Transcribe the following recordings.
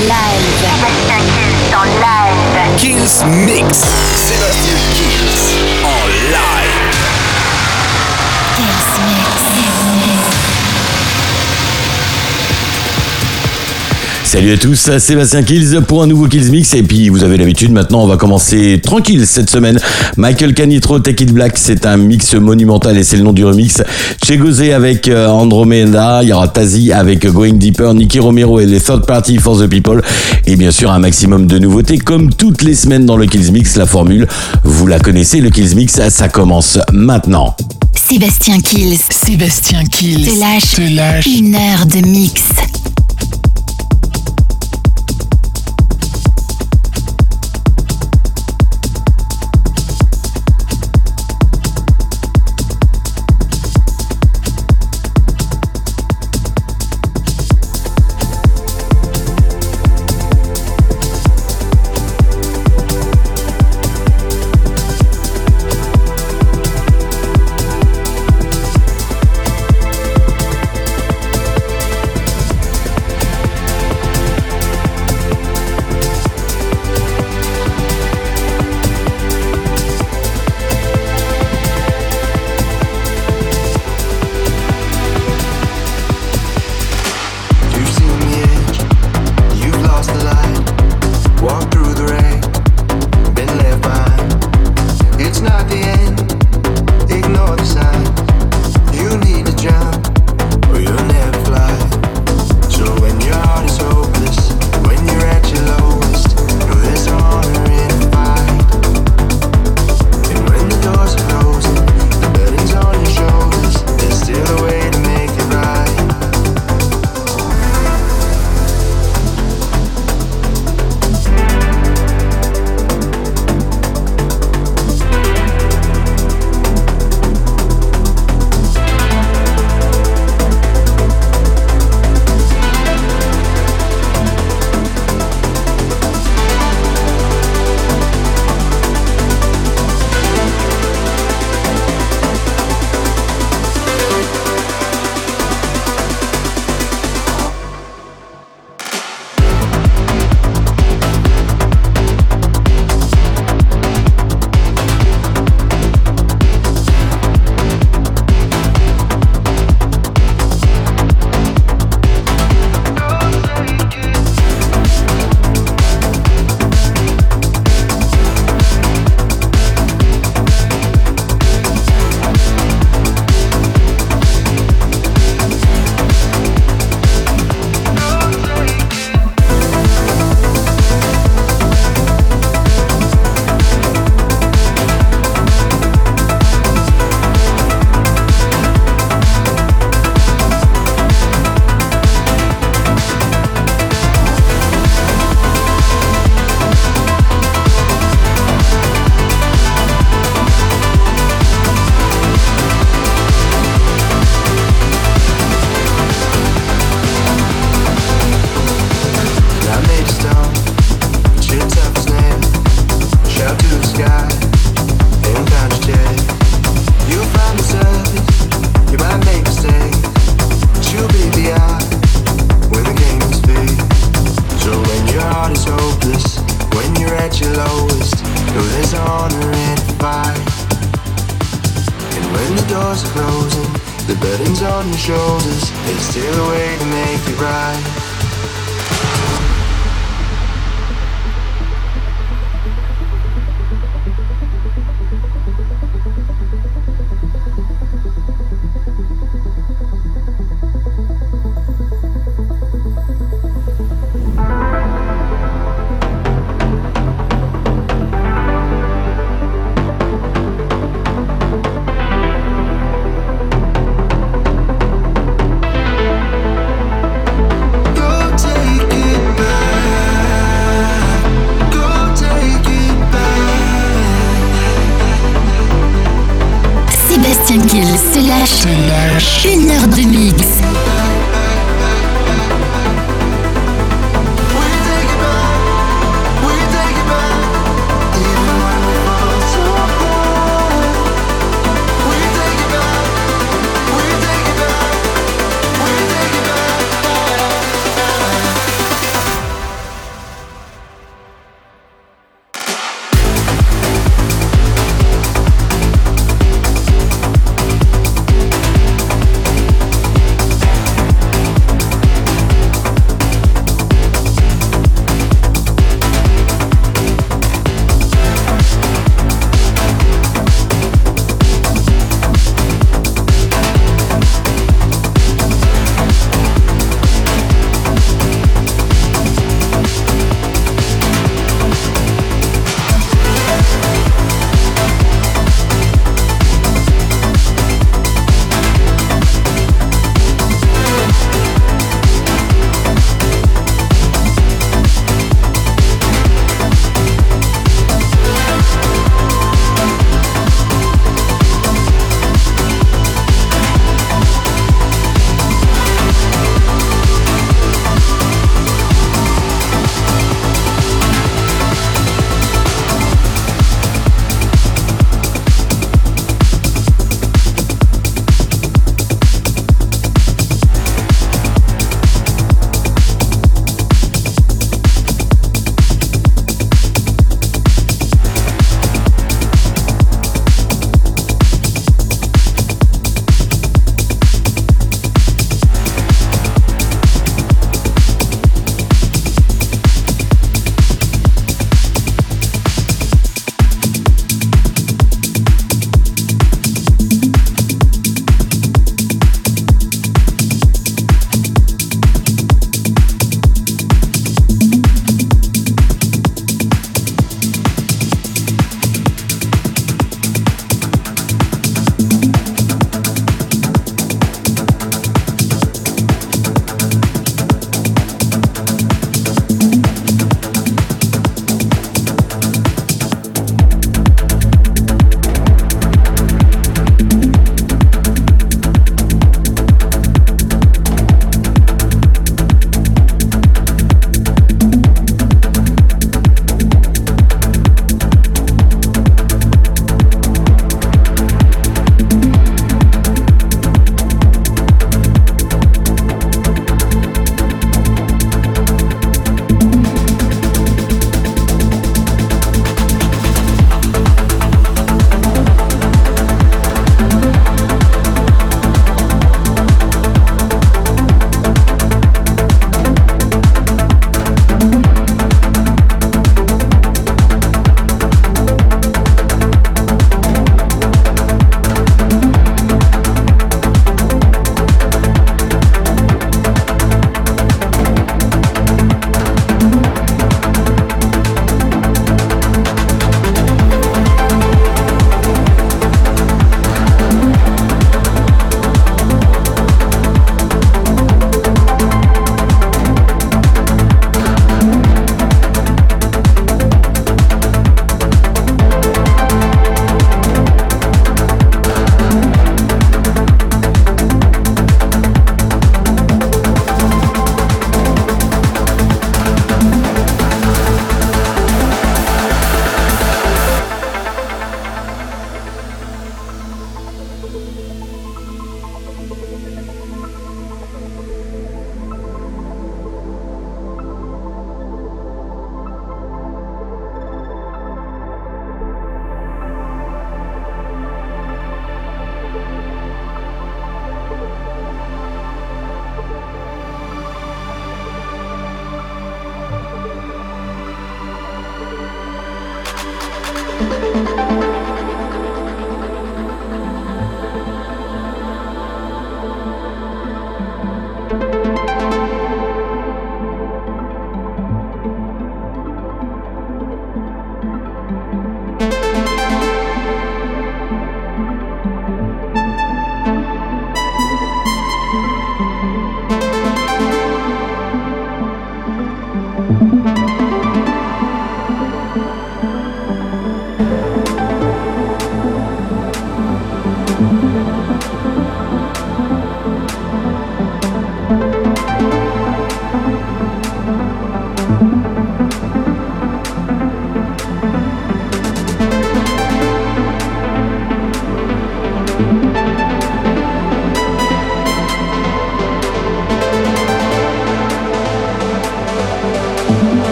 live. Sébastien Kills en live. Kills Mix. Sébastien Salut à tous, Sébastien Kills pour un nouveau Kills Mix. Et puis, vous avez l'habitude, maintenant, on va commencer tranquille cette semaine. Michael Canitro, Take It Black, c'est un mix monumental et c'est le nom du remix. Chegozé avec euh, Andromeda, il y aura Tazi avec Going Deeper, Nicky Romero et les Third Party for the People. Et bien sûr, un maximum de nouveautés, comme toutes les semaines dans le Kills Mix. La formule, vous la connaissez, le Kills Mix, ça commence maintenant. Sébastien Kills Sébastien Kills te lâche, te lâche une heure de mix.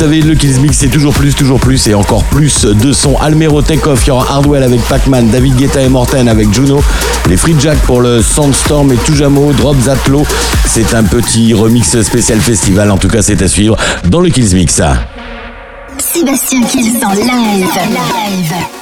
Vous savez, le Kills Mix, c'est toujours plus, toujours plus et encore plus de son. Almero Takeoff, il aura Hardwell avec Pac-Man, David Guetta et Morten avec Juno, les Free Jack pour le Sandstorm et Toujamo, Drop Zatlo. C'est un petit remix spécial festival, en tout cas, c'est à suivre dans le Kills Mix. Sébastien Kills en live.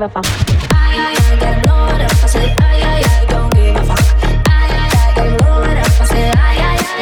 give a fuck. I, I, I. I I, I, I don't give a fuck. I, I, I. I I, I, I.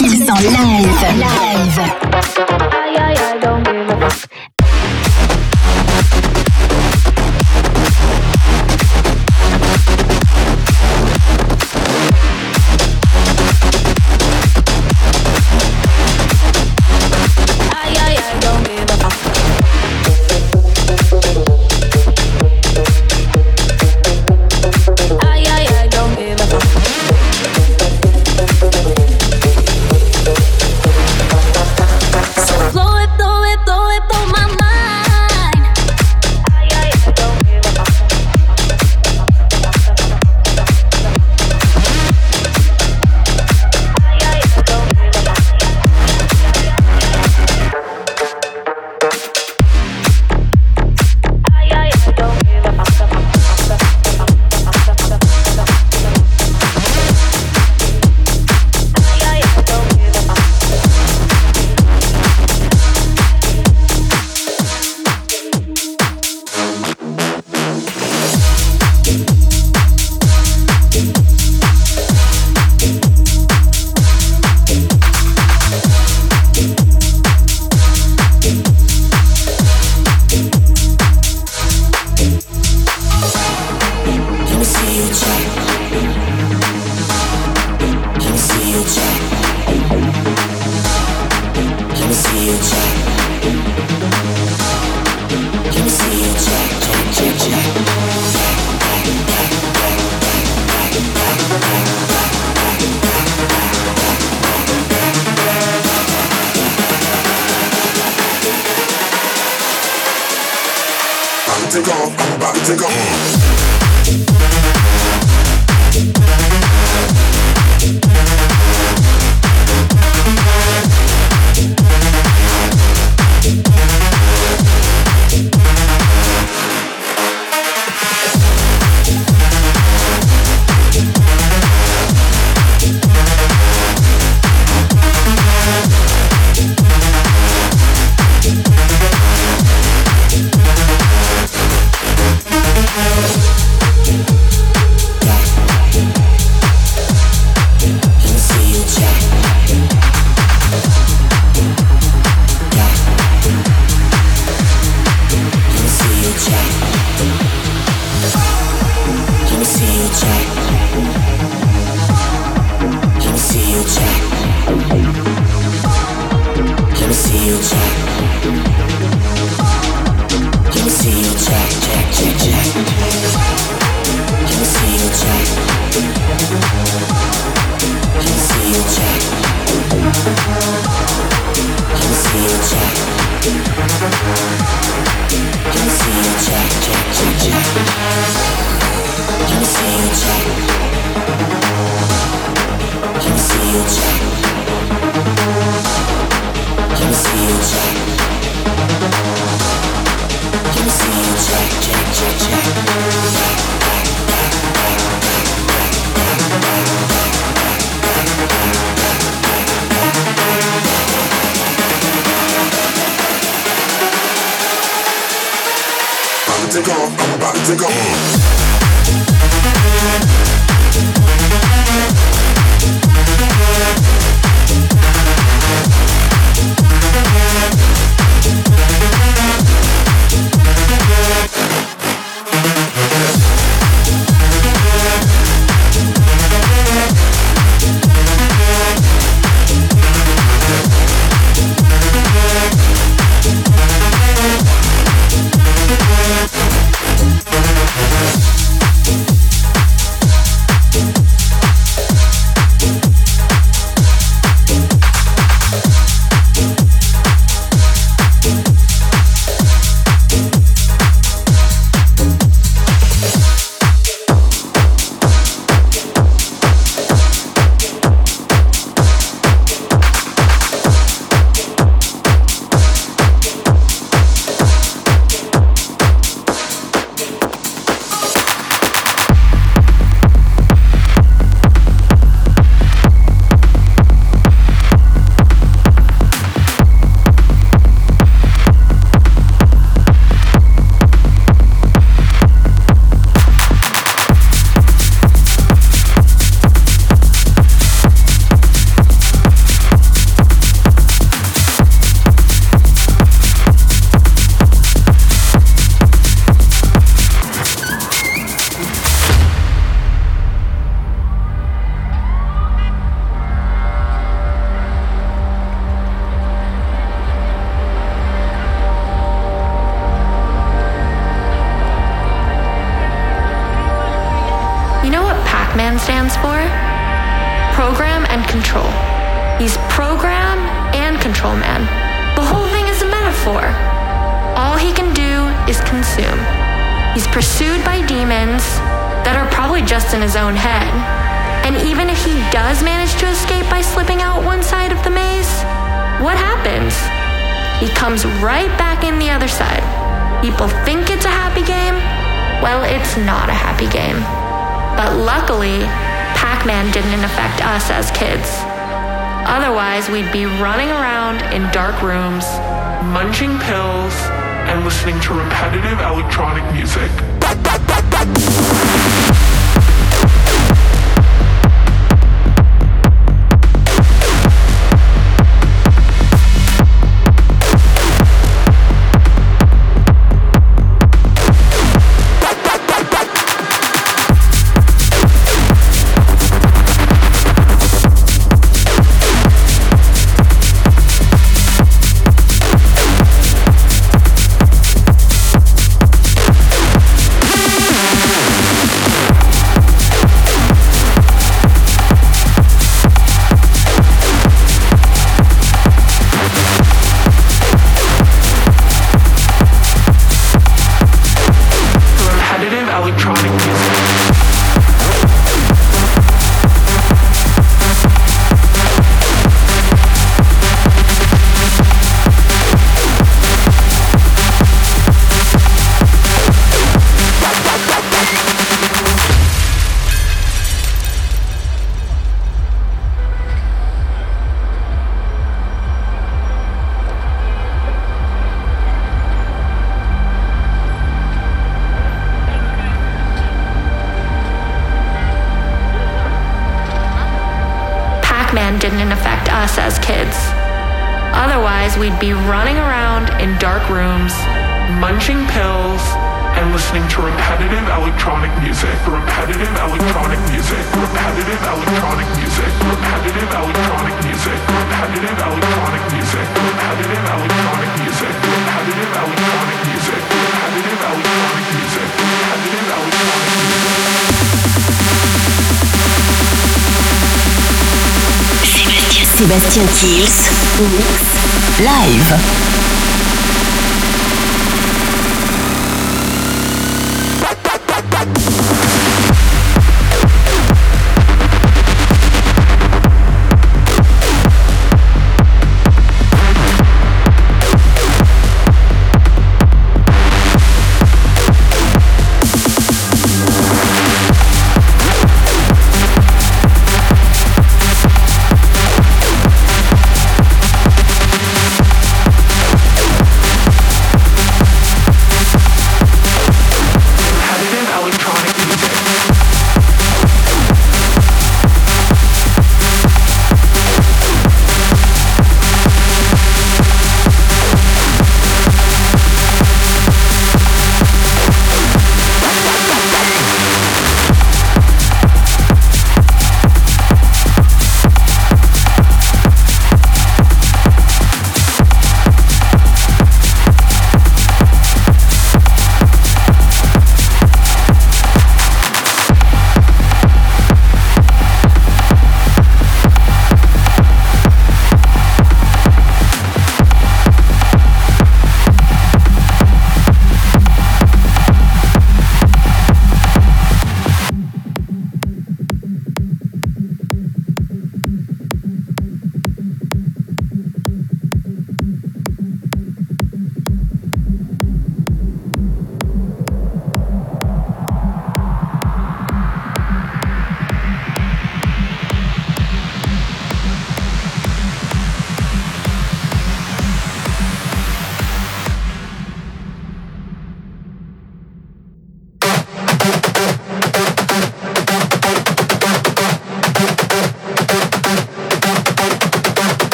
Ils en live. Live.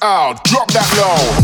Out, drop that low.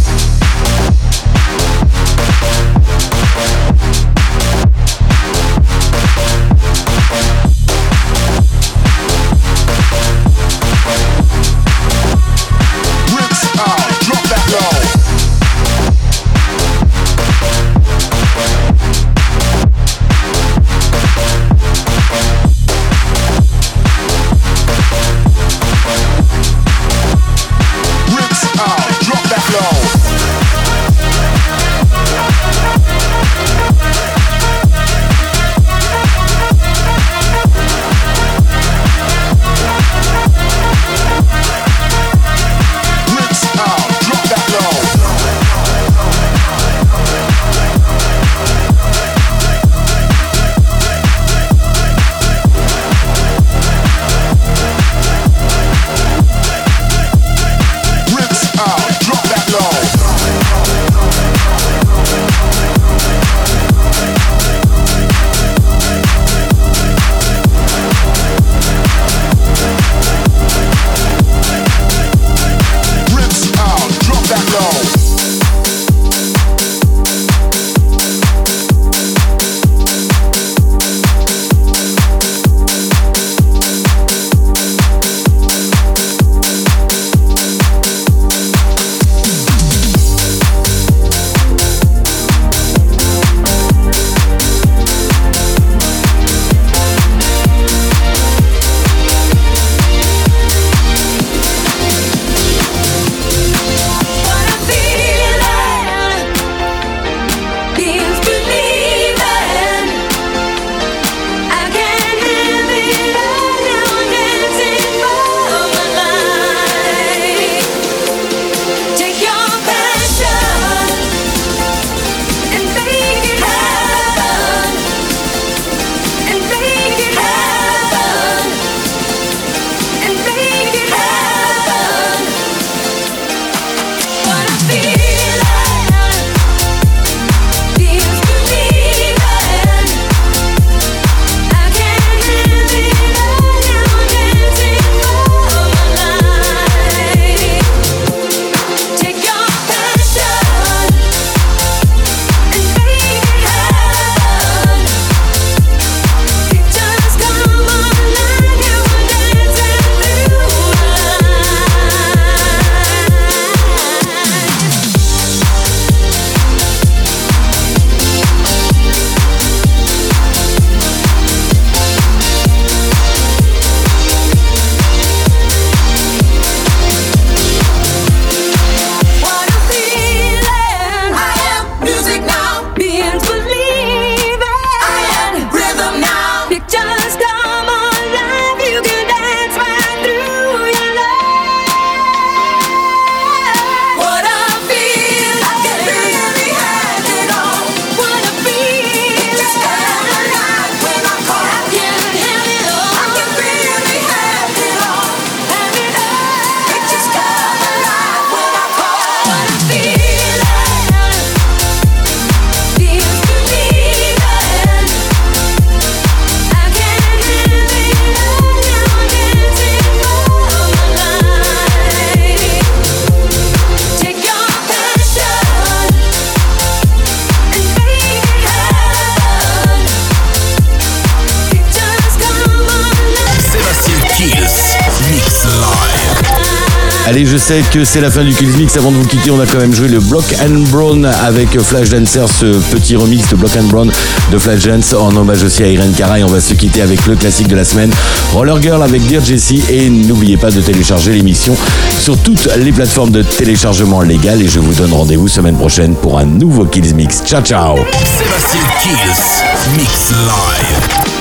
Allez, je sais que c'est la fin du Kills Mix. Avant de vous quitter, on a quand même joué le Block and Brown avec Flash Dancer, ce petit remix de Block and Brown de Flash Dance en hommage aussi à Irene Cara. On va se quitter avec le classique de la semaine, Roller Girl avec Dear Jessie. Et n'oubliez pas de télécharger l'émission sur toutes les plateformes de téléchargement légal. Et je vous donne rendez-vous semaine prochaine pour un nouveau Kills Mix. Ciao, ciao Sébastien Kills, Mix Live.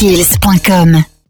sébastienkills.com.